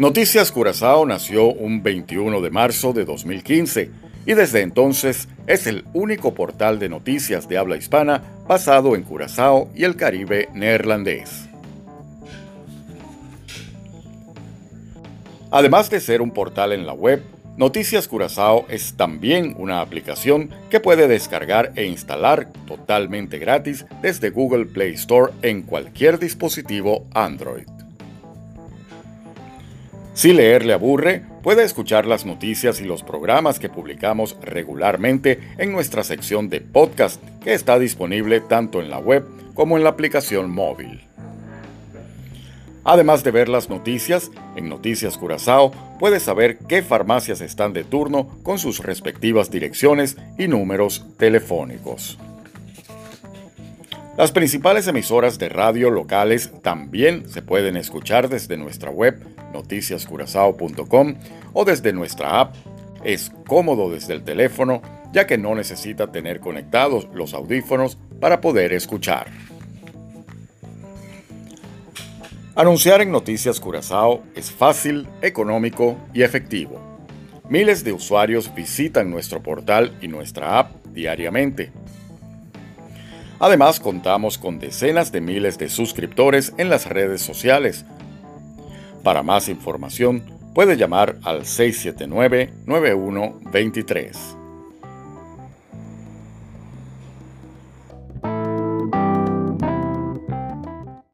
Noticias Curazao nació un 21 de marzo de 2015 y desde entonces es el único portal de noticias de habla hispana basado en Curazao y el Caribe neerlandés. Además de ser un portal en la web, Noticias Curazao es también una aplicación que puede descargar e instalar totalmente gratis desde Google Play Store en cualquier dispositivo Android. Si leer le aburre, puede escuchar las noticias y los programas que publicamos regularmente en nuestra sección de podcast que está disponible tanto en la web como en la aplicación móvil. Además de ver las noticias, en Noticias Curazao puedes saber qué farmacias están de turno con sus respectivas direcciones y números telefónicos. Las principales emisoras de radio locales también se pueden escuchar desde nuestra web noticiascurazao.com o desde nuestra app. Es cómodo desde el teléfono ya que no necesita tener conectados los audífonos para poder escuchar. Anunciar en Noticias Curazao es fácil, económico y efectivo. Miles de usuarios visitan nuestro portal y nuestra app diariamente. Además, contamos con decenas de miles de suscriptores en las redes sociales. Para más información, puede llamar al 679-9123.